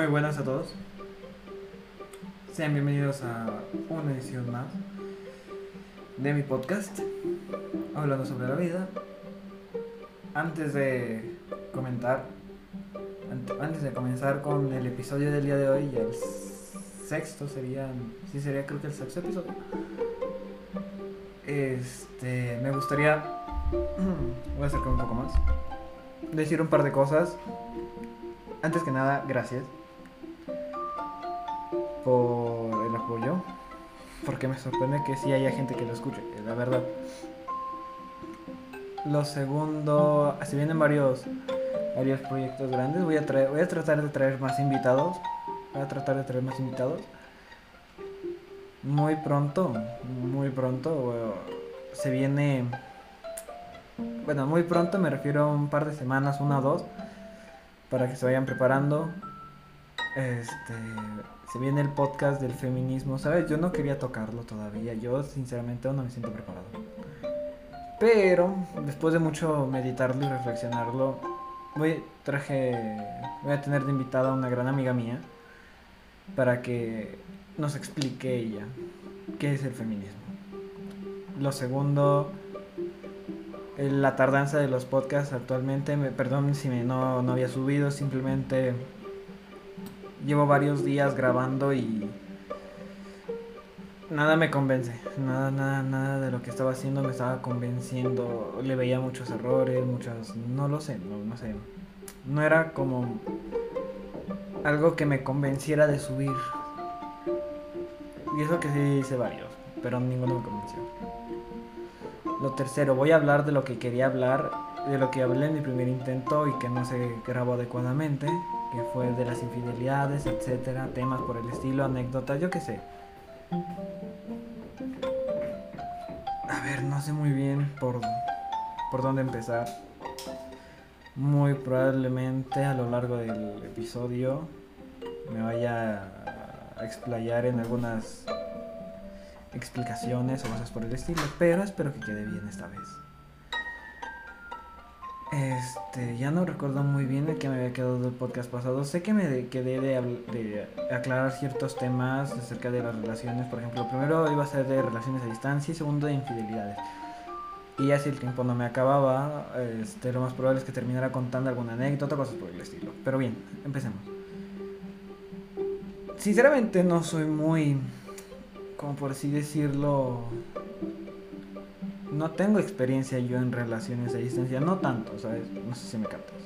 Muy buenas a todos. Sean bienvenidos a una edición más de mi podcast, hablando sobre la vida. Antes de comentar, antes de comenzar con el episodio del día de hoy, el sexto sería, sí sería creo que el sexto episodio. Este, me gustaría, voy a acercar un poco más, decir un par de cosas. Antes que nada, gracias por el apoyo. Porque me sorprende que sí haya gente que lo escuche, la verdad. Lo segundo, si vienen varios, varios proyectos grandes, voy a, traer, voy a tratar de traer más invitados. Voy a tratar de traer más invitados. Muy pronto, muy pronto, se viene... Bueno, muy pronto me refiero a un par de semanas, una o dos, para que se vayan preparando. Este, se viene el podcast del feminismo, ¿sabes? Yo no quería tocarlo todavía, yo sinceramente aún no me siento preparado. Pero después de mucho meditarlo y reflexionarlo, voy, traje, voy a tener de invitada a una gran amiga mía para que nos explique ella qué es el feminismo. Lo segundo, la tardanza de los podcasts actualmente, me, perdón si me, no, no había subido, simplemente llevo varios días grabando y nada me convence. Nada, nada, nada de lo que estaba haciendo me estaba convenciendo. Le veía muchos errores, muchas... No lo sé, no, sé. No era como algo que me convenciera de subir. Y eso que sí hice varios, pero ninguno me convenció. Lo tercero, voy a hablar de lo que quería hablar, de lo que hablé en mi primer intento y que no se grabó adecuadamente que fue de las infidelidades, etcétera, temas por el estilo, anécdotas, yo qué sé. A ver, no sé muy bien por, por dónde empezar. Muy probablemente a lo largo del episodio me vaya a explayar en algunas explicaciones o cosas por el estilo, pero espero que quede bien esta vez. Este, ya no recuerdo muy bien el que me había quedado del podcast pasado. Sé que me quedé de, aclarar ciertos temas acerca de las relaciones. Por ejemplo, primero iba a ser de relaciones a distancia y segundo de infidelidades. Y así el tiempo no me acababa, este, lo más probable es que terminara contando alguna anécdota, cosas por el estilo. Pero bien, empecemos. Sinceramente no soy muy, como por así decirlo, no tengo experiencia yo en relaciones a distancia, no tanto, ¿sabes? No sé si me captas.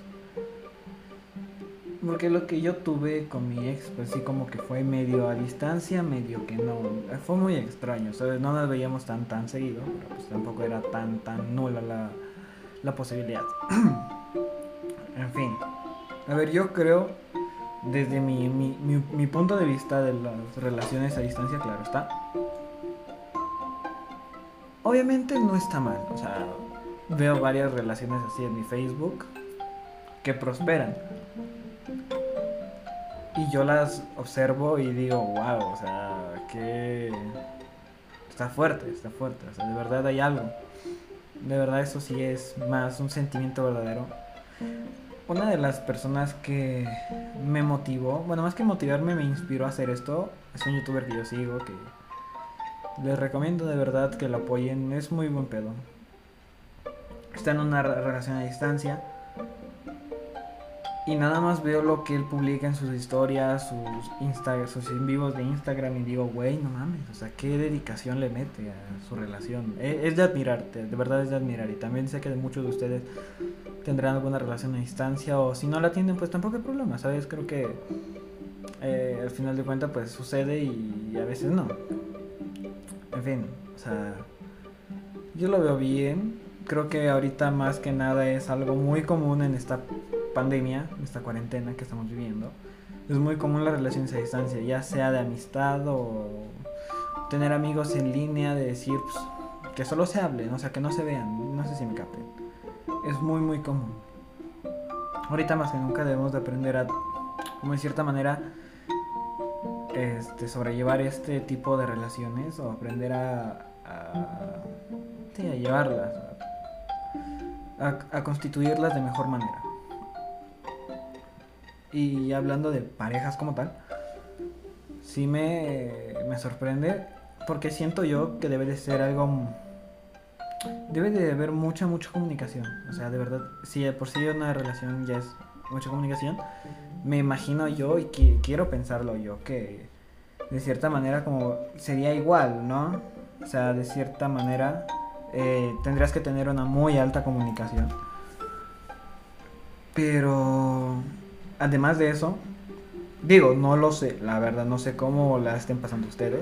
Porque lo que yo tuve con mi ex, pues sí, como que fue medio a distancia, medio que no. Fue muy extraño, ¿sabes? No nos veíamos tan, tan seguido, pero pues tampoco era tan, tan nula la, la posibilidad. en fin. A ver, yo creo, desde mi, mi, mi, mi punto de vista de las relaciones a distancia, claro está obviamente no está mal. O sea, veo varias relaciones así en mi Facebook que prosperan. Y yo las observo y digo, wow, o sea, que está fuerte, está fuerte. O sea, de verdad hay algo. De verdad eso sí es más un sentimiento verdadero. Una de las personas que me motivó, bueno, más que motivarme, me inspiró a hacer esto, es un youtuber que yo sigo, que les recomiendo de verdad que lo apoyen, es muy buen pedo. Está en una relación a distancia. Y nada más veo lo que él publica en sus historias, sus Insta, sus en vivos de Instagram y digo, güey, no mames, o sea, qué dedicación le mete a su relación. Es, es, de admirarte, de verdad es de admirar. Y también sé que muchos de ustedes tendrán alguna relación a distancia o si no la tienen, pues tampoco hay problema, ¿sabes? Creo que eh, al final de cuentas, pues sucede y a veces no. En fin, o sea, yo lo veo bien. Creo que ahorita más que nada es algo muy común en esta pandemia, en esta cuarentena que estamos viviendo. Es muy común las relaciones a distancia, ya sea de amistad o tener amigos en línea, de decir pues, que solo se hablen, o sea, que no se vean, no sé si me capten. Es muy, muy común. Ahorita más que nunca debemos de aprender a, como de cierta manera, este, sobrellevar este tipo de relaciones o aprender a, a, llevarlas, a, constituirlas de mejor manera. Y hablando de parejas como tal, sí me, me sorprende porque siento yo que debe de ser algo... Debe de haber mucha, mucha comunicación. O sea, de verdad, si por sí una relación ya es mucha comunicación, me imagino yo y quiero pensarlo yo que de cierta manera como sería igual, ¿no? O sea, de cierta manera eh, tendrías que tener una muy alta comunicación. Pero además de eso, digo, no lo sé, la verdad, no sé cómo la estén pasando ustedes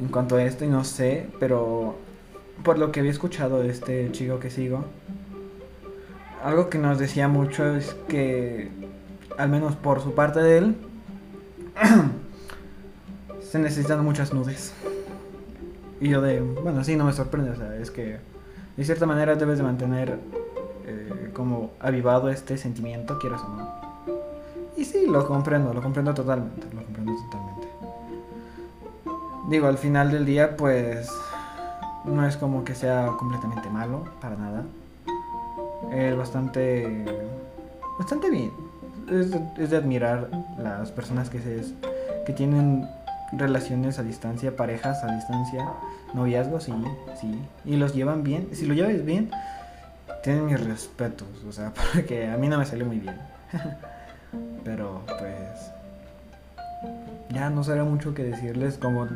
en cuanto a esto y no sé, pero por lo que había escuchado de este chico que sigo, algo que nos decía mucho es que, al menos por su parte de él, se necesitan muchas nudes. Y yo de, bueno, sí, no me sorprende, o sea, es que de cierta manera debes de mantener eh, como avivado este sentimiento, quieras o no. Y sí, lo comprendo, lo comprendo totalmente, lo comprendo totalmente. Digo, al final del día, pues, no es como que sea completamente malo, para nada. Es bastante, bastante bien. Es, es de admirar las personas que, se, que tienen relaciones a distancia, parejas a distancia, noviazgos, sí, sí. Y los llevan bien. Si lo llevas bien, tienen mis respetos. O sea, porque a mí no me salió muy bien. Pero pues... Ya no sabría mucho que decirles. Como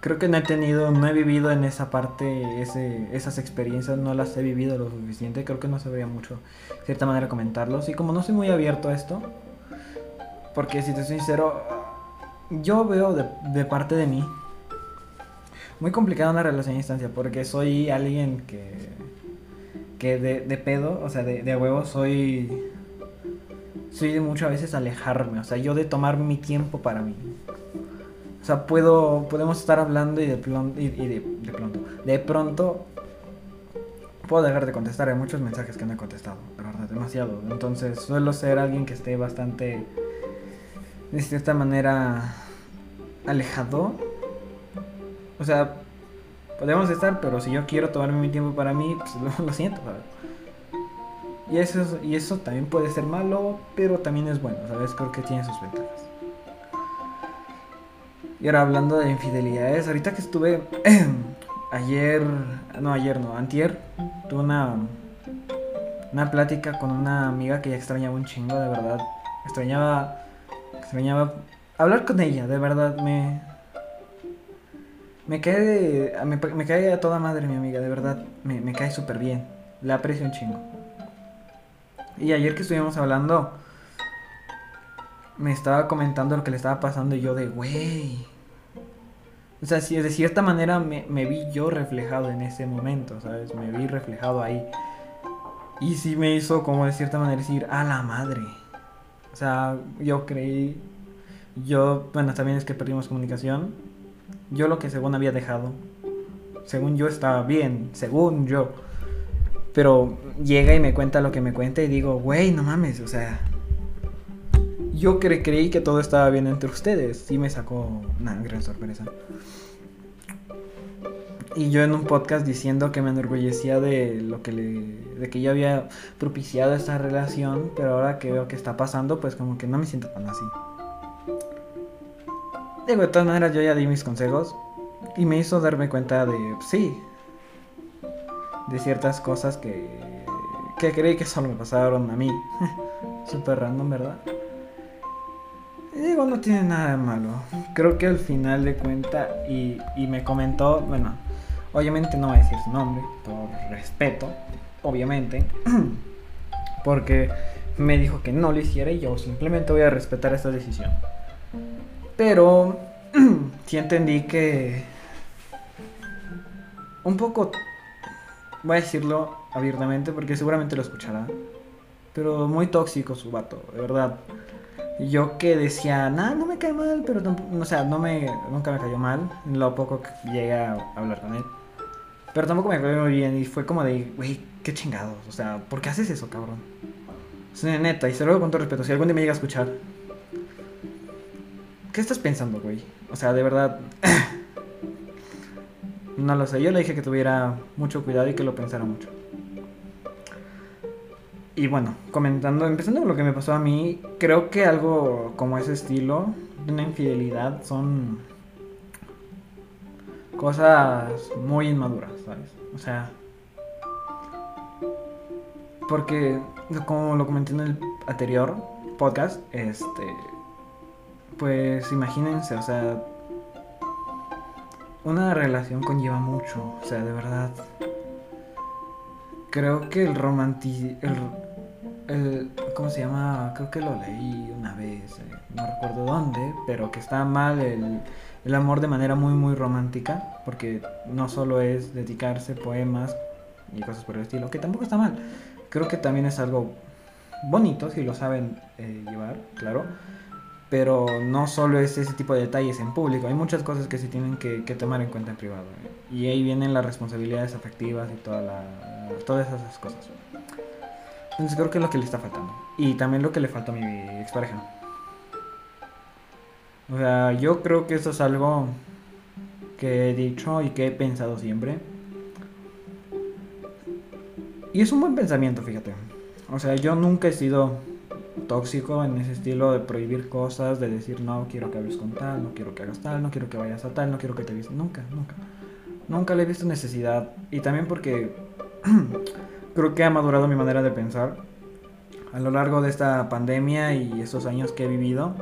creo que no he tenido, no he vivido en esa parte, ese, esas experiencias, no las he vivido lo suficiente. Creo que no sabría mucho, de cierta manera, comentarlos. Y como no soy muy abierto a esto, porque si te soy sincero, yo veo de, parte de mí muy complicada una relación a distancia porque soy alguien que que de, pedo, o sea, de, de huevo soy soy de muchas veces alejarme, o sea, yo de tomar mi tiempo para mí. O sea, puedo podemos estar hablando y de, y, de, de pronto, de pronto puedo dejar de contestar, hay muchos mensajes que no he contestado, la demasiado. Entonces, suelo ser alguien que esté bastante de cierta manera alejado. O sea, podemos estar, pero si yo quiero tomarme mi tiempo para mí, pues lo, siento. Y eso, y eso también puede ser malo, pero también es bueno, ¿sabes? Creo que tiene sus ventajas. Y ahora hablando de infidelidades, ahorita que estuve ayer, no ayer, no, antier, tuve una, una plática con una amiga que ya extrañaba un chingo, de verdad. Extrañaba extrañaba hablar con ella, de verdad, me... Me cae, me, me cae a toda madre mi amiga, de verdad, me, me cae súper bien, la aprecio un chingo. Y ayer que estuvimos hablando, me estaba comentando lo que le estaba pasando y yo de, güey. O sea, si de cierta manera me, vi yo reflejado en ese momento, ¿sabes? Me vi reflejado ahí. Y sí me hizo como de cierta manera decir, a la madre. O sea, yo creí, yo, bueno, también es que perdimos comunicación. Yo lo que según había dejado, según yo estaba bien, según yo. Pero llega y me cuenta lo que me cuenta y digo, güey, no mames, o sea, yo creí que todo estaba bien entre ustedes. Sí me sacó una gran sorpresa. Y yo en un podcast diciendo que me enorgullecía de lo que le. de que yo había propiciado esta relación, pero ahora que veo que está pasando, pues como que no me siento tan así. Digo, de todas maneras yo ya di mis consejos. Y me hizo darme cuenta de. sí. De ciertas cosas que. que creí que solo me pasaron a mí. Súper random, ¿verdad? Digo, no tiene nada de malo. Creo que al final de cuenta, y, y me comentó, bueno, Obviamente no voy a decir su nombre, por respeto, obviamente, porque me dijo que no lo hiciera y yo simplemente voy a respetar esta decisión. Pero sí entendí que un poco, voy a decirlo abiertamente porque seguramente lo escuchará, pero muy tóxico su vato, de verdad. Yo que decía, nada, no me cae mal, pero tampoco, o sea, no me, nunca me cayó mal, lo poco que llegué a hablar con él. Pero tampoco me acuerdo muy bien y fue como de, güey, qué chingados. O sea, ¿por qué haces eso, cabrón? O sea, neta, y se lo digo con todo respeto. Si algún día me llega a escuchar, ¿qué estás pensando, güey? O sea, de verdad. no lo sé. Yo le dije que tuviera mucho cuidado y que lo pensara mucho. Y bueno, comentando, empezando con lo que me pasó a mí, creo que algo como ese estilo de una infidelidad son cosas muy inmaduras, ¿sabes? O sea, porque como lo comenté en el anterior podcast, este, pues imagínense, o sea, una relación conlleva mucho, o sea, de verdad. Creo que el romanticismo, ¿cómo se llama? Creo que lo leí una vez, eh, no recuerdo dónde, pero que está mal el, el amor de manera muy, muy romántica, porque no solo es dedicarse poemas y cosas por el estilo, que tampoco está mal. Creo que también es algo bonito si lo saben eh, llevar, claro pero no solo es ese tipo de detalles en público, hay muchas cosas que se tienen que, tomar en cuenta en privado. ¿eh? Y ahí vienen las responsabilidades afectivas y toda la, todas esas cosas. Entonces creo que es lo que le está faltando. Y también lo que le falta a mi expareja. O sea, yo creo que eso es algo que he dicho y que he pensado siempre. Y es un buen pensamiento, fíjate. O sea, yo nunca he sido tóxico en ese estilo de prohibir cosas, de decir no quiero que hables con tal, no quiero que hagas tal, no quiero que vayas a tal, no quiero que te vistas. Nunca, nunca. Nunca le he visto necesidad. Y también porque creo que ha madurado mi manera de pensar a lo largo de esta pandemia y estos años que he vivido.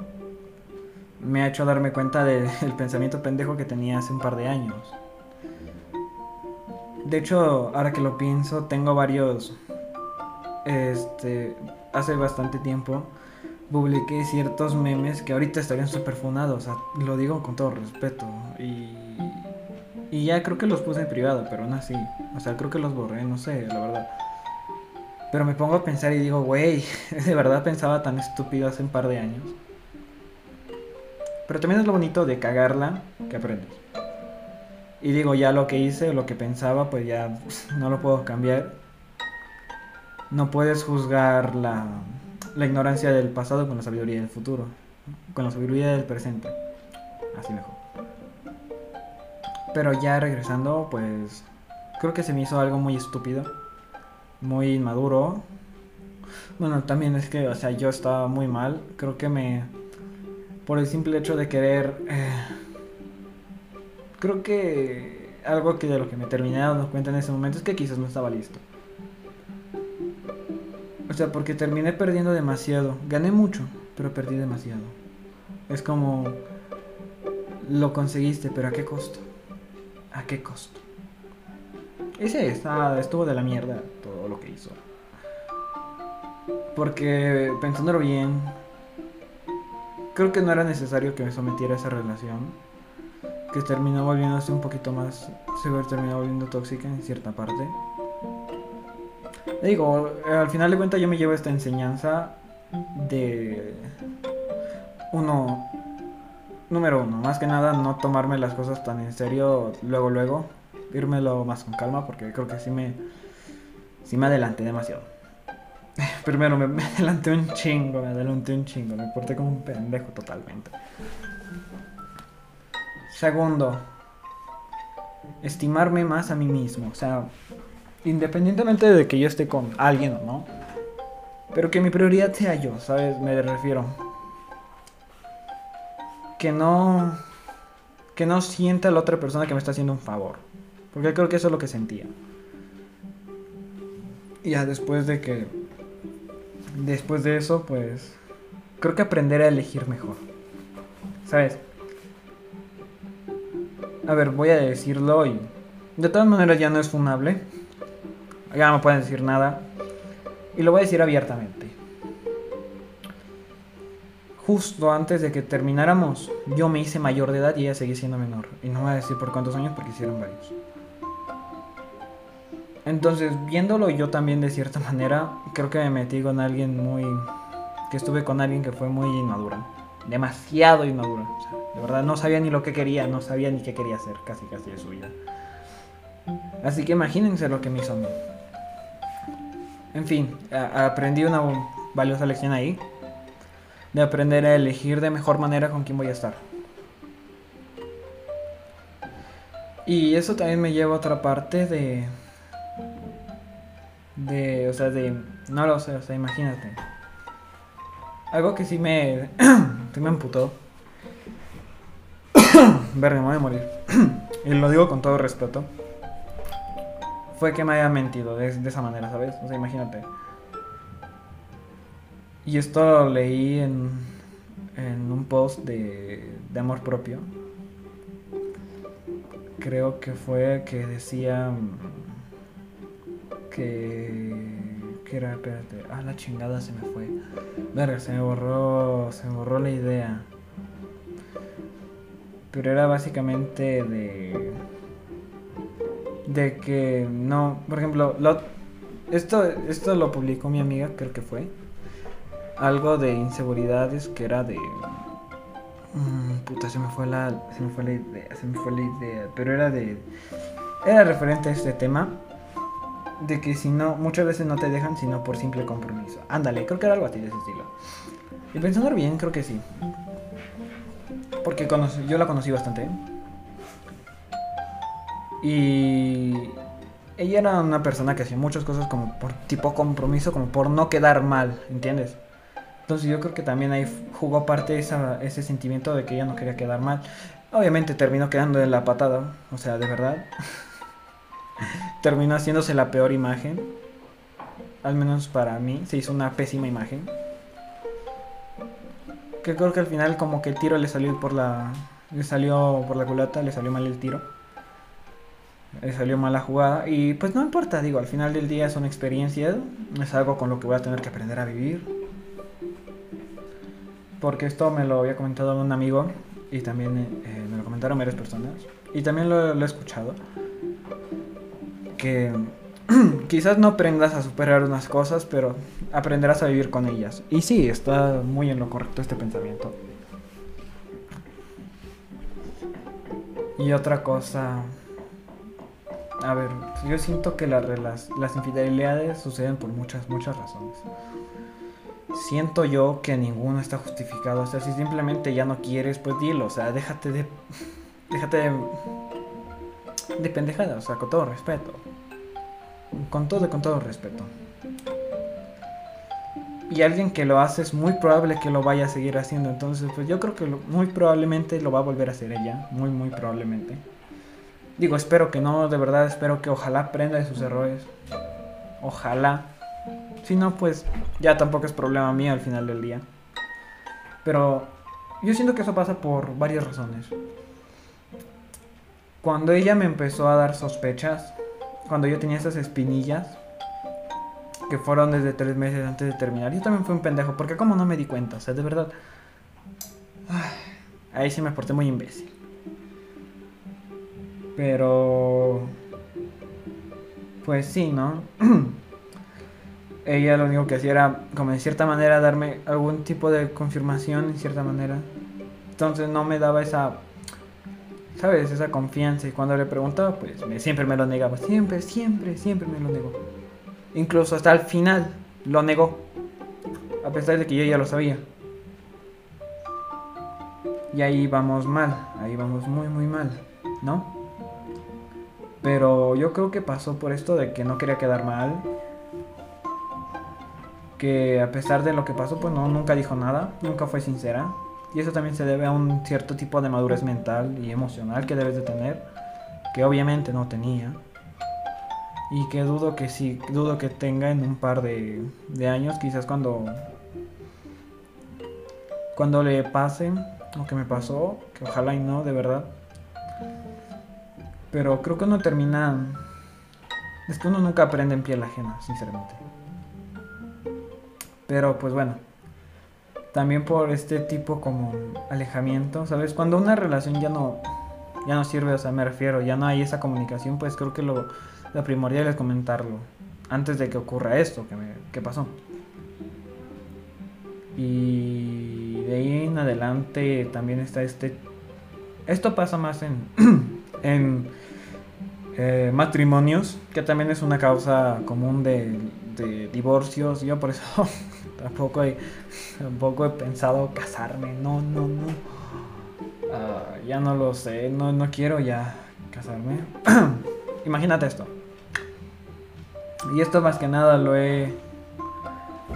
Me ha hecho darme cuenta del pensamiento pendejo que tenía hace un par de años. De hecho, ahora que lo pienso, tengo varios este hace bastante tiempo publiqué ciertos memes que ahorita estarían súper funados. Lo digo con todo respeto. Y, y ya creo que los puse en privado, pero aún así. O sea, creo que los borré, no sé, la verdad. Pero me pongo a pensar y digo, güey, de verdad pensaba tan estúpido hace un par de años. Pero también es lo bonito de cagarla que aprendes. Y digo, ya lo que hice, lo que pensaba, pues ya no lo puedo cambiar no puedes juzgar la, la ignorancia del pasado con la sabiduría del futuro, con la sabiduría del presente. Así mejor. Pero ya regresando, pues creo que se me hizo algo muy estúpido, muy inmaduro. Bueno, también es que, o sea, yo estaba muy mal. Creo que me, por el simple hecho de querer, eh, creo que algo que de lo que me terminé dando cuenta en ese momento es que quizás no estaba listo. O sea, porque terminé perdiendo demasiado. Gané mucho, pero perdí demasiado. Es como... Lo conseguiste, pero ¿a qué costo? ¿A qué costo? Ese está, estuvo de la mierda todo lo que hizo. Porque pensándolo bien, creo que no era necesario que me sometiera a esa relación. Que terminó volviéndose un poquito más, se terminó volviendo tóxica en cierta parte. Digo, al final de cuentas yo me llevo esta enseñanza de uno, número uno, más que nada no tomarme las cosas tan en serio luego, luego, írmelo más con calma porque creo que sí me, sí me adelanté demasiado. Primero me, me adelanté un chingo, me adelanté un chingo, me porté como un pendejo totalmente. Segundo, estimarme más a mí mismo, o sea, independientemente de que yo esté con alguien o no, pero que mi prioridad sea yo, ¿sabes? Me refiero. Que no. Que no sienta la otra persona que me está haciendo un favor. Porque creo que eso es lo que sentía. Y ya después de que. Después de eso, pues. Creo que aprender a elegir mejor. ¿Sabes? A ver, voy a decirlo y. De todas maneras ya no es funable ya no me pueden decir nada. Y lo voy a decir abiertamente. Justo antes de que termináramos, yo me hice mayor de edad y ella seguía siendo menor. Y no voy a decir por cuántos años porque hicieron varios. Entonces, viéndolo yo también de cierta manera, creo que me metí con alguien muy... que estuve con alguien que fue muy inmadura. Demasiado inmadura. de verdad no sabía ni lo que quería, no sabía ni qué quería hacer, casi casi de su vida. Así que imagínense lo que me hizo a mí. En fin, aprendí una valiosa lección ahí. De aprender a elegir de mejor manera con quién voy a estar. Y eso también me lleva a otra parte de... De, o sea, de, no lo sé, o sea, imagínate. Algo que sí me, sí me emputó. Verga, me voy a morir. y lo digo con todo respeto. Fue que me haya mentido de, de esa manera, ¿sabes? O sea, imagínate. Y esto lo leí en, en un post de, de amor propio. Creo que fue que decía que era, espérate, ah la chingada se me fue. Verga, se me borró, se me borró la idea. Pero era básicamente de de que no, por ejemplo, lo, esto esto lo publicó mi amiga, creo que fue algo de inseguridades que era de mm, puta, se me fue la se me fue la idea, se me fue la idea, pero era de era referente a este tema de que si no, muchas veces no te dejan sino por simple compromiso. Ándale, creo que era algo así de ese estilo. Y pensando bien, creo que sí. Porque yo la conocí bastante. Y ella era una persona que hacía muchas cosas como por tipo compromiso, como por no quedar mal, ¿entiendes? Entonces yo creo que también ahí jugó parte esa, ese sentimiento de que ella no quería quedar mal. Obviamente terminó quedando en la patada, o sea, de verdad. terminó haciéndose la peor imagen. Al menos para mí, se hizo una pésima imagen. Que creo que al final como que el tiro le salió por la. Le salió por la culata, le salió mal el tiro. Le salió mal la jugada. Y pues no importa, digo, al final del día es una experiencia. Es algo con lo que voy a tener que aprender a vivir. Porque esto me lo había comentado un amigo. Y también eh, me lo comentaron varias personas. Y también lo he escuchado que quizás no aprendas a superar unas cosas, pero aprenderás a vivir con ellas. Y sí, está muy en lo correcto este pensamiento. Y otra cosa... A ver, yo siento que las, las infidelidades suceden por muchas, muchas razones. Siento yo que ninguno está justificado. O sea, si simplemente ya no quieres, pues dilo. O sea, déjate de... Déjate de de pendejada, o sea, con todo respeto. Con todo, con todo respeto. Y alguien que lo hace es muy probable que lo vaya a seguir haciendo. Entonces, pues yo creo que muy probablemente lo va a volver a hacer ella. Muy, muy probablemente. Digo, espero que no, de verdad espero que ojalá aprenda de sus errores. Ojalá. Si no, pues ya tampoco es problema mío al final del día. Pero yo siento que eso pasa por varias razones. Cuando ella me empezó a dar sospechas, cuando yo tenía esas espinillas, que fueron desde tres meses antes de terminar, yo también fui un pendejo, porque como no me di cuenta, o sea, de verdad. ahí sí me porté muy imbécil. Pero... Pues sí, ¿no? ella lo único que hacía era, como de cierta manera, darme algún tipo de confirmación, en cierta manera. Entonces no me daba esa ¿sabes? Esa confianza. Y cuando le preguntaba, pues siempre me lo negaba. Siempre, siempre, siempre me lo negó. Incluso hasta el final lo negó. A pesar de que yo ya lo sabía. Y ahí vamos mal. Ahí vamos muy, muy mal. ¿No? Pero yo creo que pasó por esto de que no quería quedar mal. Que a pesar de lo que pasó, pues no, nunca dijo nada. Nunca fue sincera. Y eso también se debe a un cierto tipo de madurez mental y emocional que debes de tener, que obviamente no tenía. Y que dudo que sí, dudo que tenga en un par de, años, quizás cuando cuando le pase lo que me pasó, que ojalá y no, de verdad. Pero creo que uno termina. Es que uno nunca aprende en piel ajena, sinceramente. Pero pues bueno también por este tipo como alejamiento, ¿sabes? Cuando una relación ya no ya no sirve, o sea, me refiero, ya no hay esa comunicación, pues creo que lo, primordial es comentarlo antes de que ocurra esto que, me, que pasó. Y de ahí en adelante también está este... Esto pasa más en, en eh, matrimonios, que también es una causa común de, de divorcios. Yo por eso Tampoco he, tampoco he pensado casarme. No, no, no. Ah, ya no lo sé. No, no quiero ya casarme. Imagínate esto. Y esto más que nada lo he,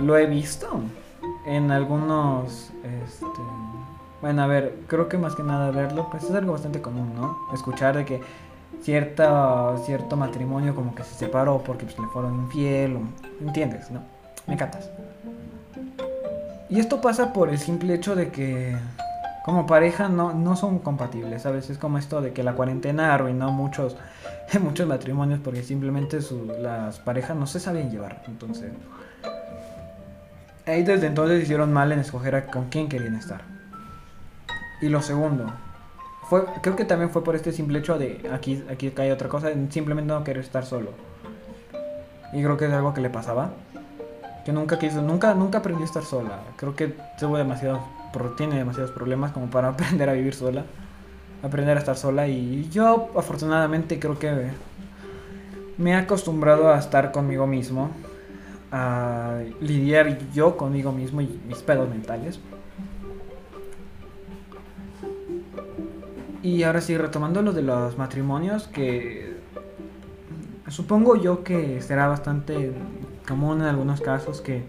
lo he visto en algunos, este, bueno, a ver, creo que más que nada verlo, pues es algo bastante común, ¿no? Escuchar de que cierta, cierto matrimonio como que se separó porque pues, le fueron infiel, o, ¿entiendes? ¿No? Me encantas. Y esto pasa por el simple hecho de que como pareja no, no son compatibles, ¿sabes? Es como esto de que la cuarentena arruinó muchos, muchos matrimonios porque simplemente las parejas no se sabían llevar. Entonces, ahí desde entonces hicieron mal en escoger con quién querían estar. Y lo segundo, fue, creo que también fue por este simple hecho de aquí, aquí cae otra cosa, simplemente no querer estar solo. Y creo que es algo que le pasaba. Que nunca quiso, nunca, nunca aprendió a estar sola. Creo que tuvo demasiado tiene demasiados problemas como para aprender a vivir sola, aprender a estar sola y yo afortunadamente creo que me he acostumbrado a estar conmigo mismo, a lidiar yo conmigo mismo y mis pedos mentales. Y ahora sí, retomando lo de los matrimonios, que supongo yo que será bastante común en algunos casos que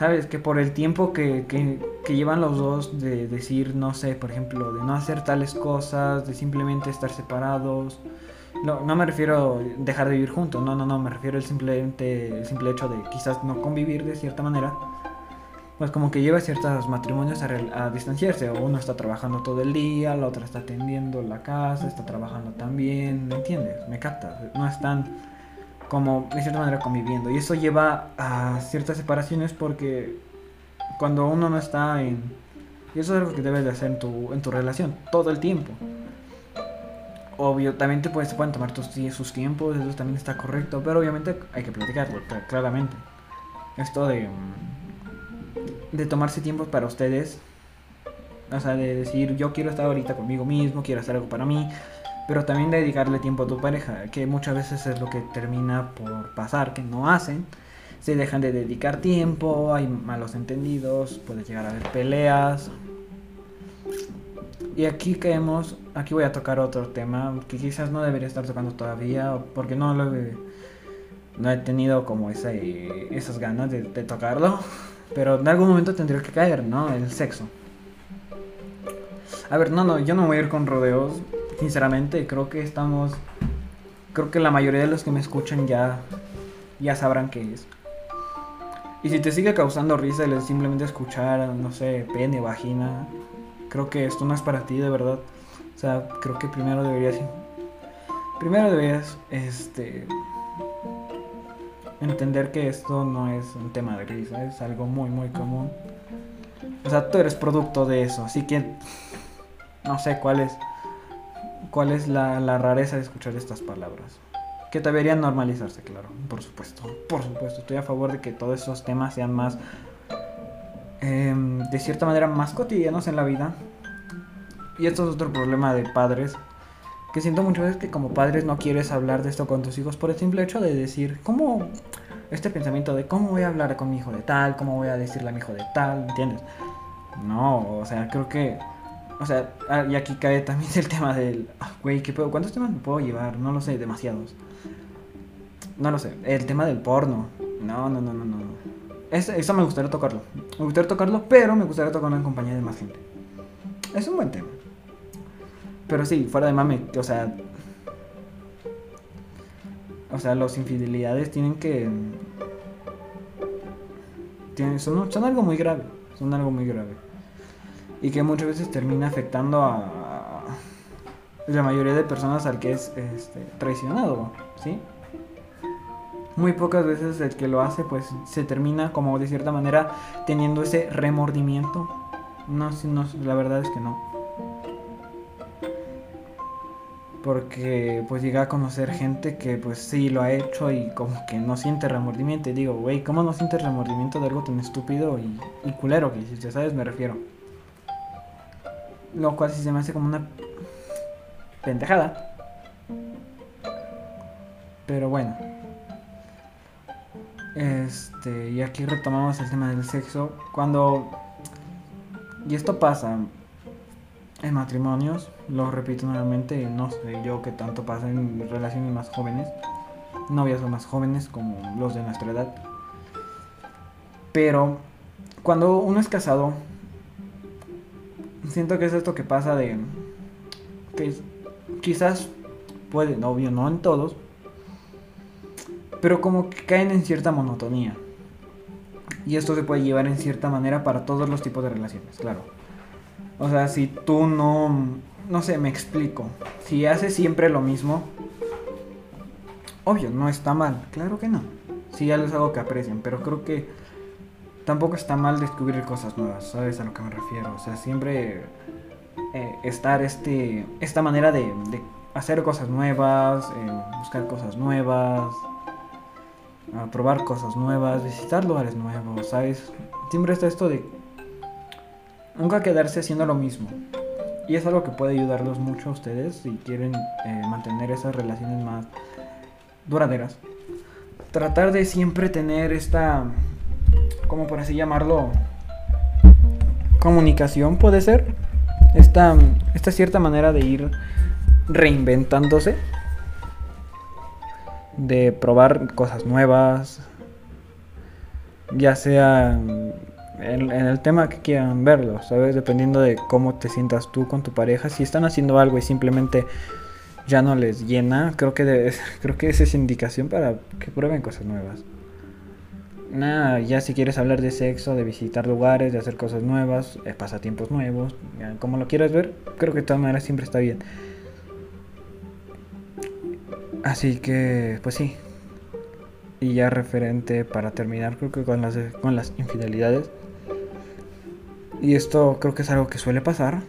¿Sabes? Que por el tiempo que, que, llevan los dos de decir, no sé, por ejemplo, de no hacer tales cosas, de simplemente estar separados. No, no me refiero a dejar de vivir juntos, no, no, no, me refiero al simplemente, el simple hecho de quizás no convivir de cierta manera. Pues como que lleva ciertos matrimonios a, a distanciarse. Uno está trabajando todo el día, la otra está atendiendo la casa, está trabajando también, ¿me entiendes? Me capta. No están como de cierta manera conviviendo. Y eso lleva a ciertas separaciones porque cuando uno no está en... Eso es algo que debes de hacer en tu, en tu relación, todo el tiempo. Obvio, también te, pueden tomar tus, sus tiempos, eso también está correcto, pero obviamente hay que platicarlo, claramente. Esto de, de tomarse tiempo para ustedes, o sea, de decir, yo quiero estar ahorita conmigo mismo, quiero hacer algo para mí, pero también dedicarle tiempo a tu pareja, que muchas veces es lo que termina por pasar, que no hacen, se dejan de dedicar tiempo, hay malos entendidos, puede llegar a haber peleas. Y aquí caemos, aquí voy a tocar otro tema que quizás no debería estar tocando todavía, porque no lo he, no he tenido como ese, esas ganas de, de tocarlo, pero en algún momento tendría que caer, ¿no? El sexo. A ver, no, no, yo no voy a ir con rodeos sinceramente creo que estamos creo que la mayoría de los que me escuchan ya ya sabrán qué es. Y si te sigue causando risa el simplemente escuchar no sé pene vagina creo que esto no es para ti de verdad. O sea creo que primero deberías primero deberías este entender que esto no es un tema de risa es algo muy muy común. O sea tú eres producto de eso así que no sé cuál es cuál es la, rareza de escuchar estas palabras. Que deberían normalizarse, claro, por supuesto. Por supuesto, estoy a favor de que todos esos temas sean más, em, de cierta manera, más cotidianos en la vida. Y esto es otro problema de padres, que siento muchas veces que como padres no quieres hablar de esto con tus hijos por el simple hecho de decir, ¿cómo? Este pensamiento de cómo voy a hablar con mi hijo de tal, cómo voy a decirle a mi hijo de tal, ¿entiendes? No, o sea, creo que o sea, ah, y aquí cae también el tema del. Ah, güey, ¿qué puedo, ¿cuántos temas me puedo llevar? No lo sé, demasiados. No lo sé. El tema del porno. No, no, no, no, no. eso me gustaría tocarlo. Me gustaría tocarlo, pero me gustaría tocarlo en compañía de más gente. Es un buen tema. Pero sí, fuera de mame, o sea. O sea, las infidelidades tienen que. Tienen, son, son algo muy grave. Son algo muy grave y que muchas veces termina afectando a la mayoría de personas al que es este, traicionado, ¿sí? Muy pocas veces el que lo hace pues se termina como de cierta manera teniendo ese remordimiento. No, no la verdad es que no. Porque pues llega a conocer gente que pues sí lo ha hecho y como que no siente remordimiento. Y digo, güey, ¿cómo no sientes remordimiento de algo tan estúpido y, culero que hiciste? ¿Sabes? Me refiero. Lo cual sí se me hace como una pendejada. Pero bueno. Este, y aquí retomamos el tema del sexo. Cuando. Y esto pasa en matrimonios, lo repito nuevamente, no sé yo que tanto pasa en relaciones más jóvenes. novias más jóvenes como los de nuestra edad. Pero cuando uno es casado, siento que es esto que pasa de que quizás puede, obvio, no en todos, pero como que caen en cierta monotonía. Y esto se puede llevar en cierta manera para todos los tipos de relaciones, claro. O sea, si tú no, no sé, me explico. Si haces siempre lo mismo, obvio, no está mal, claro que no. Si ya es algo que aprecian, pero creo que tampoco está mal descubrir cosas nuevas, ¿sabes a lo que me refiero? O sea, siempre eh, estar este, esta manera de, hacer cosas nuevas, eh, buscar cosas nuevas, probar cosas nuevas, visitar lugares nuevos, ¿sabes? Siempre está esto de nunca quedarse haciendo lo mismo. Y es algo que puede ayudarlos mucho a ustedes si quieren eh, mantener esas relaciones más duraderas. Tratar de siempre tener esta, como por así llamarlo, comunicación puede ser. Esta, esta cierta manera de ir reinventándose de probar cosas nuevas, ya sea en, el tema que quieran verlo, ¿sabes? Dependiendo de cómo te sientas tú con tu pareja. Si están haciendo algo y simplemente ya no les llena, creo que, creo que esa es indicación para que prueben cosas nuevas. Nada, ya si quieres hablar de sexo, de visitar lugares, de hacer cosas nuevas, eh, pasatiempos nuevos, como lo quieras ver, creo que de todas maneras siempre está bien. Así que, pues sí. Y ya referente para terminar, creo que con las, con las infidelidades. Y esto creo que es algo que suele pasar.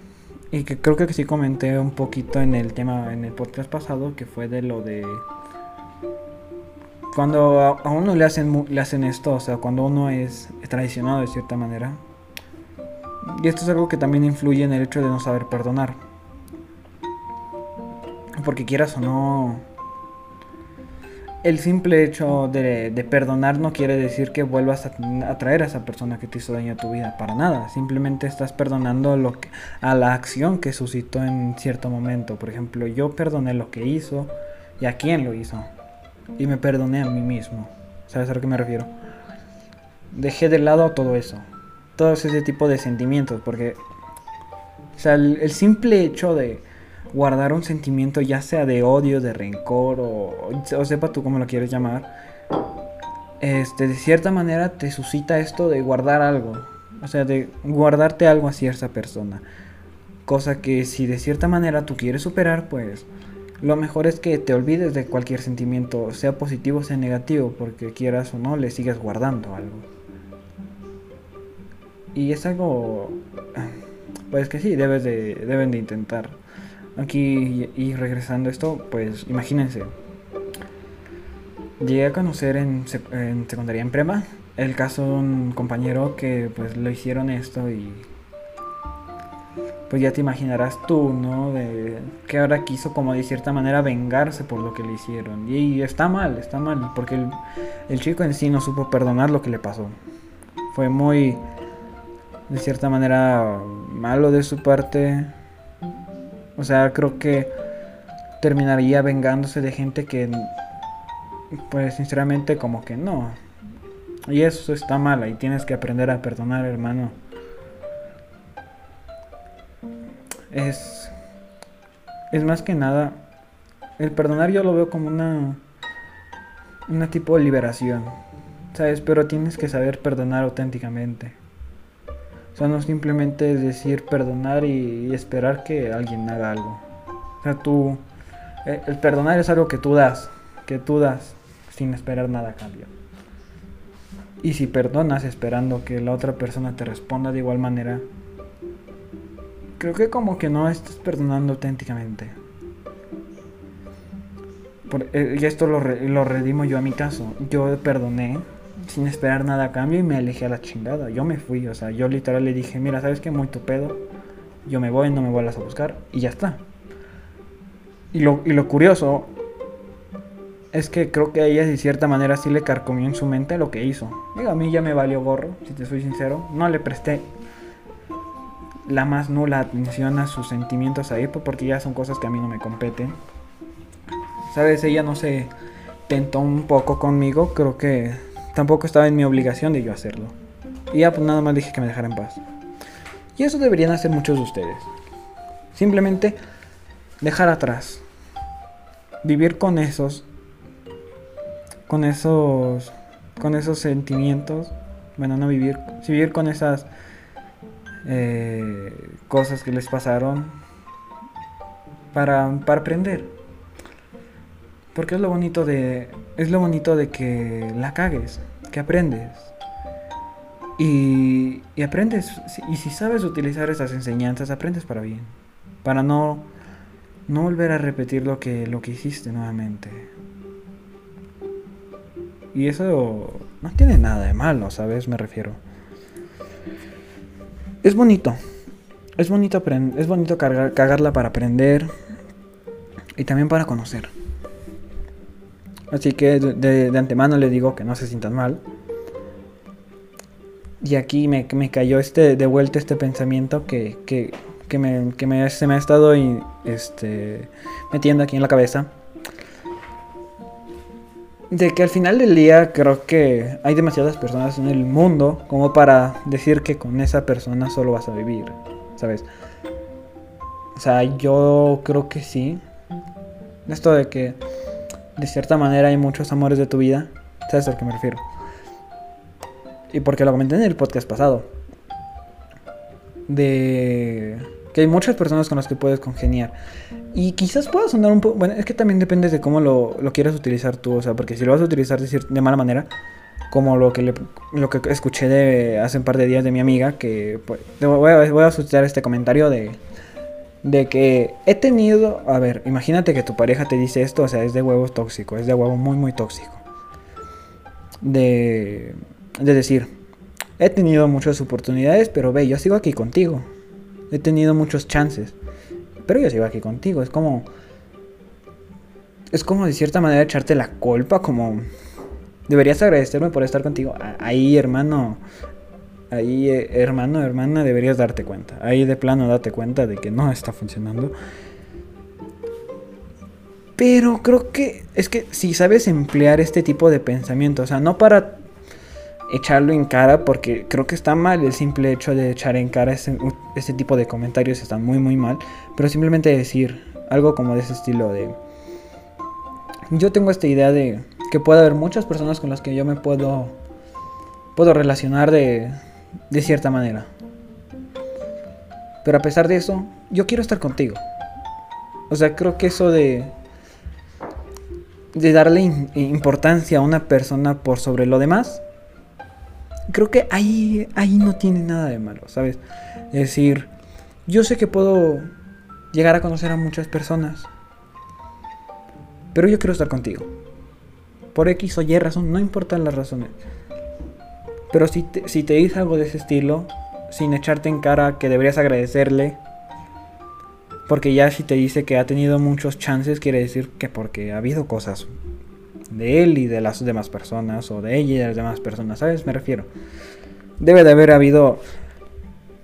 Y que creo que sí comenté un poquito en el tema, en el podcast pasado, que fue de lo de... Cuando a, uno le hacen, le hacen esto, o sea, cuando uno es traicionado de cierta manera. Y esto es algo que también influye en el hecho de no saber perdonar. Porque quieras o no, el simple hecho de, perdonar no quiere decir que vuelvas a, traer a esa persona que te hizo daño a tu vida, para nada. Simplemente estás perdonando lo a la acción que suscitó en cierto momento. Por ejemplo, yo perdoné lo que hizo y a quién lo hizo. Y me perdoné a mí mismo. ¿Sabes a lo que me refiero? Dejé de lado todo eso. Todo ese tipo de sentimientos. Porque, o sea, el simple hecho de guardar un sentimiento ya sea de odio, de rencor o, o sepa tú cómo lo quieres llamar, este, de cierta manera te suscita esto de guardar algo, o sea, de guardarte algo hacia esa persona. Cosa que si de cierta manera tú quieres superar, pues lo mejor es que te olvides de cualquier sentimiento, sea positivo o sea negativo, porque quieras o no, le sigas guardando algo. Y es algo, pues que sí, debes de, deben de intentar. Aquí y regresando esto, pues imagínense. Llegué a conocer en, secundaria en Prema el caso de un compañero que pues lo hicieron esto y pues ya te imaginarás tú, ¿no? De que ahora quiso como de cierta manera vengarse por lo que le hicieron. Y, está mal, está mal, porque el, el, chico en sí no supo perdonar lo que le pasó. Fue muy, de cierta manera, malo de su parte. O sea, creo que terminaría vengándose de gente que, pues sinceramente, como que no. Y eso está mal, y tienes que aprender a perdonar, hermano. Es, es más que nada, el perdonar yo lo veo como una, una tipo de liberación, ¿sabes? Pero tienes que saber perdonar auténticamente. O sea, no simplemente es decir perdonar y, esperar que alguien haga algo. O sea, tú... Eh, el perdonar es algo que tú das, que tú das sin esperar nada a cambio. Y si perdonas esperando que la otra persona te responda de igual manera, creo que como que no estás perdonando auténticamente. Eh, y esto lo, lo redimo yo a mi caso. Yo perdoné sin esperar nada a cambio y me alejé a la chingada. Yo me fui, o sea, yo literal le dije, mira, ¿sabes qué? Muy tu pedo. Yo me voy, no me vuelvas a buscar y ya está. Y lo, y lo curioso es que creo que ella de cierta manera sí le carcomió en su mente lo que hizo. Digo, a mí ya me valió gorro, si te soy sincero. No le presté la más nula atención a sus sentimientos ahí, porque ya son cosas que a mí no me competen. ¿Sabes? Ella no se atentó un poco conmigo, creo que tampoco estaba en mi obligación de yo hacerlo. Y ya pues nada más dije que me dejara en paz. Y eso deberían hacer muchos de ustedes. Simplemente dejar atrás. Vivir con esos. Con esos. Con esos sentimientos. Bueno, no vivir. Vivir con esas eh, cosas que les pasaron. Para, para aprender. Porque es lo bonito de. Es lo bonito de que la cagues. Que aprendes. Y, y aprendes. Y si sabes utilizar esas enseñanzas, aprendes para bien. Para no. No volver a repetir lo que, lo que hiciste nuevamente. Y eso no tiene nada de malo, ¿sabes? Me refiero. Es bonito. Es bonito, es bonito cagarla para aprender y también para conocer. Así que de, antemano le digo que no se sientan mal. Y aquí me, me cayó este, de vuelta este pensamiento que, que, que, me, que me, se me ha estado este, metiendo aquí en la cabeza. De que al final del día creo que hay demasiadas personas en el mundo como para decir que con esa persona solo vas a vivir, ¿sabes? O sea, yo creo que sí. Esto de que de cierta manera hay muchos amores de tu vida. ¿Sabes a lo que me refiero? Y porque lo comenté en el podcast pasado. De que hay muchas personas con las que puedes congeniar. Y quizás pueda sonar un poco... Bueno, es que también depende de cómo lo, lo quieras utilizar tú. O sea, porque si lo vas a utilizar de, de mala manera, como lo que, le, lo que escuché de hace un par de días de mi amiga, que pues, voy, a, voy a este comentario de de que he tenido, a ver, imagínate que tu pareja te dice esto, o sea, es de huevo tóxico, es de huevo muy, muy tóxico. De, de decir, he tenido muchas oportunidades, pero ve, yo sigo aquí contigo. He tenido muchos chances, pero yo sigo aquí contigo. Es como, es como de cierta manera echarte la culpa, como, deberías agradecerme por estar contigo. Ahí, hermano, ahí, eh, hermano, hermana, deberías darte cuenta. Ahí de plano date cuenta de que no está funcionando. Pero creo que es que si sabes emplear este tipo de pensamiento, o sea, no para echarlo en cara, porque creo que está mal el simple hecho de echar en cara ese, ese tipo de comentarios, está muy, muy mal, pero simplemente decir algo como de ese estilo de... Yo tengo esta idea de que puede haber muchas personas con las que yo me puedo, puedo relacionar de, de cierta manera. Pero a pesar de eso, yo quiero estar contigo. O sea, creo que eso de de darle importancia a una persona por sobre lo demás, creo que ahí ahí no tiene nada de malo, ¿sabes? Es decir, yo sé que puedo llegar a conocer a muchas personas, pero yo quiero estar contigo. Por X o Y razón, no importan las razones. Pero si te, si te dice algo de ese estilo, sin echarte en cara que deberías agradecerle, porque ya si te dice que ha tenido muchos chances, quiere decir que porque ha habido cosas de él y de las demás personas, o de ella y de las demás personas, ¿sabes? Me refiero. Debe de haber habido,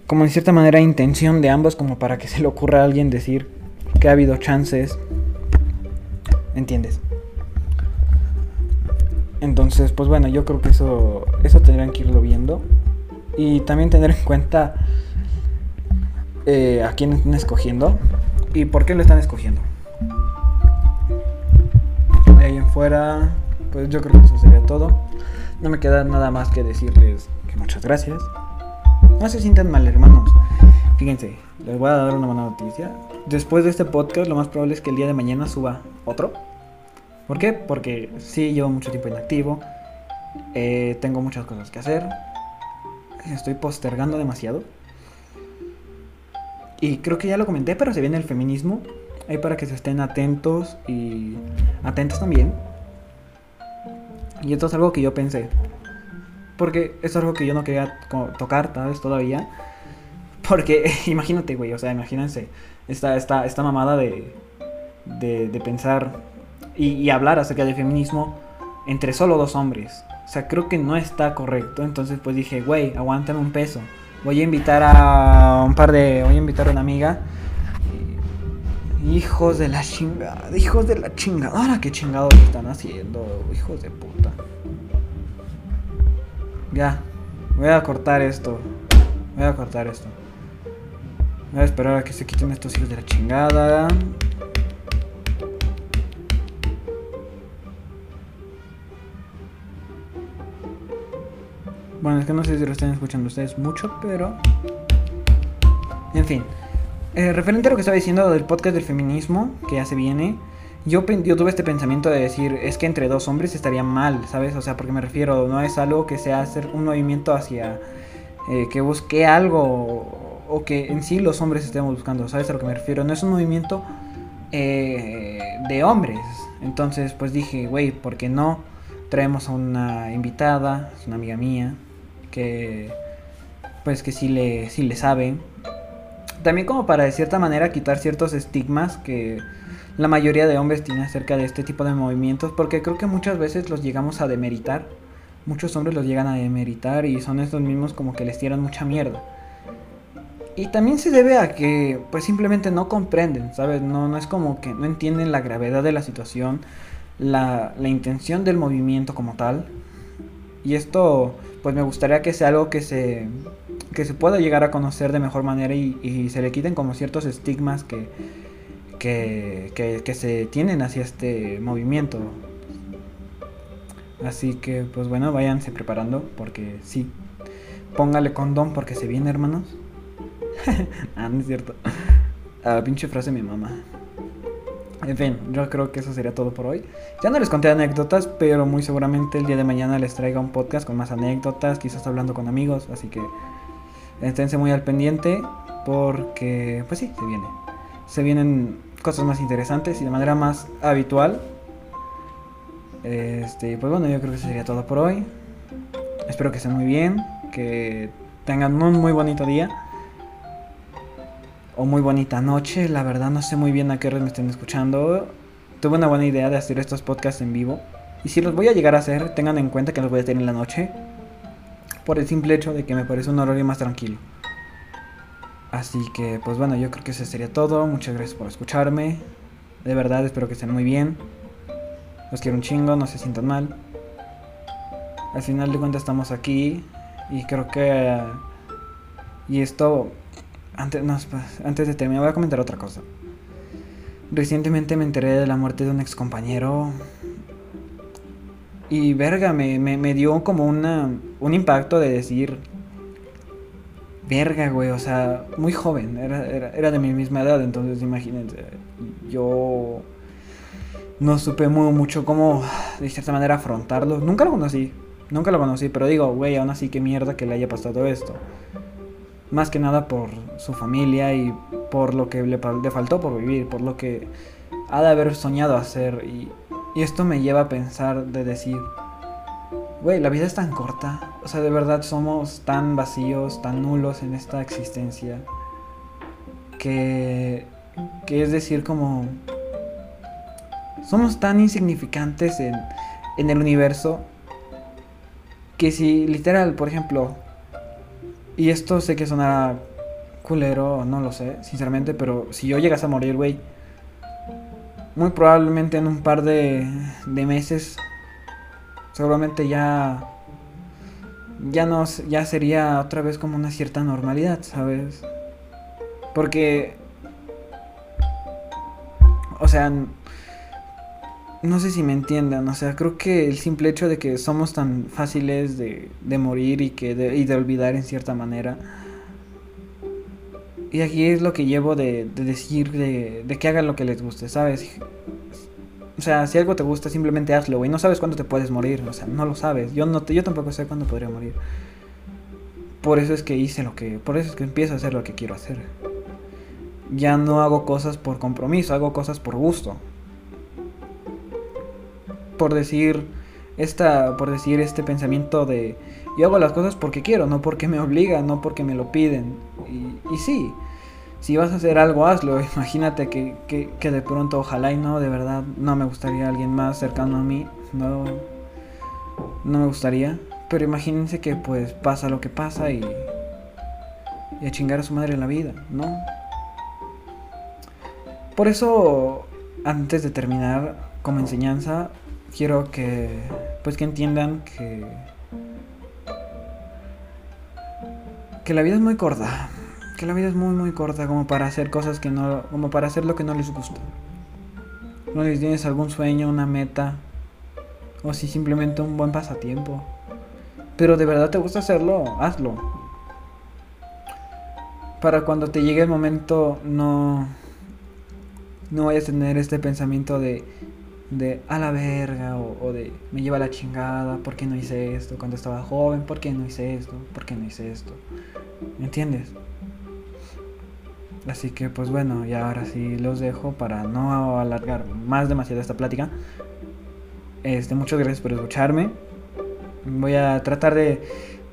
como en cierta manera, intención de ambos, como para que se le ocurra a alguien decir que ha habido chances. ¿Entiendes? Entonces, pues bueno, yo creo que eso, eso tendrían que irlo viendo. Y también tener en cuenta eh, a quién están escogiendo y por qué lo están escogiendo. Fuera, pues yo creo que eso sería todo. No me queda nada más que decirles que muchas gracias. No se sientan mal, hermanos. Fíjense, les voy a dar una buena noticia. Después de este podcast, lo más probable es que el día de mañana suba otro ¿Por qué? Porque sí, llevo mucho tiempo inactivo, eh, tengo muchas cosas que hacer, estoy postergando demasiado. Y creo que ya lo comenté, pero se viene el feminismo. Ahí para que se estén atentos y atentos también. Y esto es algo que yo pensé. Porque es algo que yo no quería tocar, ¿sabes? Todavía. Porque imagínate, güey, o sea, imagínense esta, esta, esta mamada de, de, de pensar y, hablar acerca del feminismo entre solo dos hombres. O sea, creo que no está correcto. Entonces pues dije, güey, aguántame un peso. Voy a invitar a un par de... Voy a invitar a una amiga. Hijos de la chingada, hijos de la chingada. Ahora qué chingados están haciendo, hijos de puta. Ya, voy a cortar esto. Voy a cortar esto. Voy a esperar a que se quiten estos hijos de la chingada. Bueno, es que no sé si lo están escuchando ustedes mucho, pero... En fin. Eh, referente a lo que estaba diciendo del podcast del feminismo, que ya se viene, yo, tuve este pensamiento de decir, es que entre dos hombres estaría mal, ¿sabes? O sea, porque me refiero, no es algo que sea hacer un movimiento hacia eh, que busque algo o, que en sí los hombres estemos buscando, ¿sabes a lo que me refiero? No es un movimiento eh, de hombres. Entonces, pues dije, güey, ¿por qué no? Traemos a una invitada, es una amiga mía, que pues que sí le, sí le sabe también como para de cierta manera quitar ciertos estigmas que la mayoría de hombres tiene acerca de este tipo de movimientos, porque creo que muchas veces los llegamos a demeritar. Muchos hombres los llegan a demeritar y son estos mismos como que les tiran mucha mierda. Y también se debe a que pues simplemente no comprenden, ¿sabes? No, no es como que no entienden la gravedad de la situación, la, la intención del movimiento como tal. Y esto pues me gustaría que sea algo que se que se pueda llegar a conocer de mejor manera y, se le quiten como ciertos estigmas que, que, se tienen hacia este movimiento. Así que, pues bueno, váyanse preparando porque sí. Póngale condón porque se viene, hermanos. ah, no es cierto. Ah, pinche frase mi mamá. En fin, yo creo que eso sería todo por hoy. Ya no les conté anécdotas, pero muy seguramente el día de mañana les traiga un podcast con más anécdotas, quizás hablando con amigos, así que Esténse muy al pendiente porque, pues sí, se viene. Se vienen cosas más interesantes y de manera más habitual. Este, pues bueno, yo creo que eso sería todo por hoy. Espero que estén muy bien, que tengan un muy bonito día o muy bonita noche. La verdad no sé muy bien a qué hora me estén escuchando. Tuve una buena idea de hacer estos podcasts en vivo. Y si los voy a llegar a hacer, tengan en cuenta que los voy a hacer en la noche por el simple hecho de que me parece un horario más tranquilo. Así que, pues bueno, yo creo que eso sería todo. Muchas gracias por escucharme. De verdad, espero que estén muy bien. Los quiero un chingo, no se sientan mal. Al final de cuentas estamos aquí y creo que... y esto... Antes, pues, antes de terminar voy a comentar otra cosa. Recientemente me enteré de la muerte de un ex compañero y verga, me, me, dio como una, un impacto de decir, verga, güey, o sea, muy joven, era, era, de mi misma edad, entonces imagínense, yo no supe muy, mucho cómo, de cierta manera, afrontarlo. Nunca lo conocí, nunca lo conocí, pero digo, güey, aún así, qué mierda que le haya pasado esto. Más que nada por su familia y por lo que le, le faltó por vivir, por lo que ha de haber soñado hacer y esto me lleva a pensar de decir, güey, la vida es tan corta. O sea, de verdad somos tan vacíos, tan nulos en esta existencia. Que, que es decir, como... Somos tan insignificantes en, en el universo que si literal, por ejemplo, y esto sé que sonará culero, no lo sé, sinceramente, pero si yo llegas a morir, güey, muy probablemente en un par de, de meses seguramente ya ya no ya sería otra vez como una cierta normalidad, ¿sabes? Porque o sea, no sé si me entiendan, o sea, creo que el simple hecho de que somos tan fáciles de, de morir y que y de olvidar en cierta manera y aquí es lo que llevo de, decir de, que hagan lo que les guste, ¿sabes? O sea, si algo te gusta, simplemente hazlo, güey. No sabes cuándo te puedes morir, o sea, no lo sabes. Yo, no yo tampoco sé cuándo podría morir. Por eso es que hice lo que... Por eso es que empiezo a hacer lo que quiero hacer. Ya no hago cosas por compromiso, hago cosas por gusto. Por decir... Esta, por decir este pensamiento de yo hago las cosas porque quiero, no porque me obligan, no porque me lo piden. Y, y sí, si vas a hacer algo, hazlo. Imagínate que, que, de pronto, ojalá y no, de verdad, no me gustaría alguien más cercano a mí. No, no me gustaría. Pero imagínense que pues pasa lo que pasa y, y a chingar a su madre en la vida, ¿no? Por eso, antes de terminar como enseñanza, quiero que pues que entiendan que que la vida es muy corta, que la vida es muy muy corta como para hacer cosas que no como para hacer lo que no les gusta. No les tienes algún sueño, una meta o si simplemente un buen pasatiempo. Pero de verdad te gusta hacerlo, hazlo. Para cuando te llegue el momento no no vayas a tener este pensamiento de de a la verga o, de me lleva la chingada, ¿por qué no hice esto cuando estaba joven? ¿Por qué no hice esto? ¿Por qué no hice esto? ¿Me entiendes? Así que pues bueno, y ahora sí los dejo para no alargar más demasiado esta plática. Este, muchas gracias por escucharme. Voy a tratar de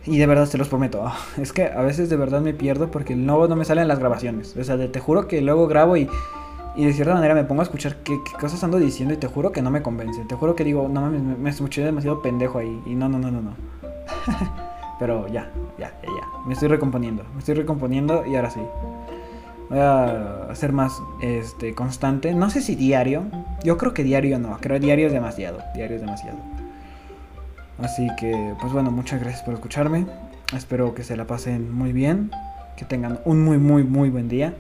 y de verdad se los prometo. es que a veces de verdad me pierdo porque luego no me salen las grabaciones. O sea, te juro que luego grabo y y de cierta manera me pongo a escuchar qué, cosas ando diciendo y te juro que no me convence. Te juro que digo, no mames, me, escuché demasiado pendejo ahí. Y no, no, no, no, no. Pero ya, ya, ya, ya. Me estoy recomponiendo. Me estoy recomponiendo y ahora sí. Voy a hacer más este, constante. No sé si diario. Yo creo que diario no. Creo que diario es demasiado. Diario es demasiado. Así que, pues bueno, muchas gracias por escucharme. Espero que se la pasen muy bien. Que tengan un muy, muy, muy buen día.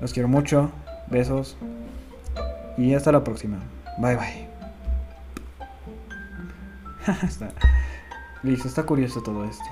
Los quiero mucho. Besos. Y hasta la próxima. Bye bye. Listo, está curioso todo esto.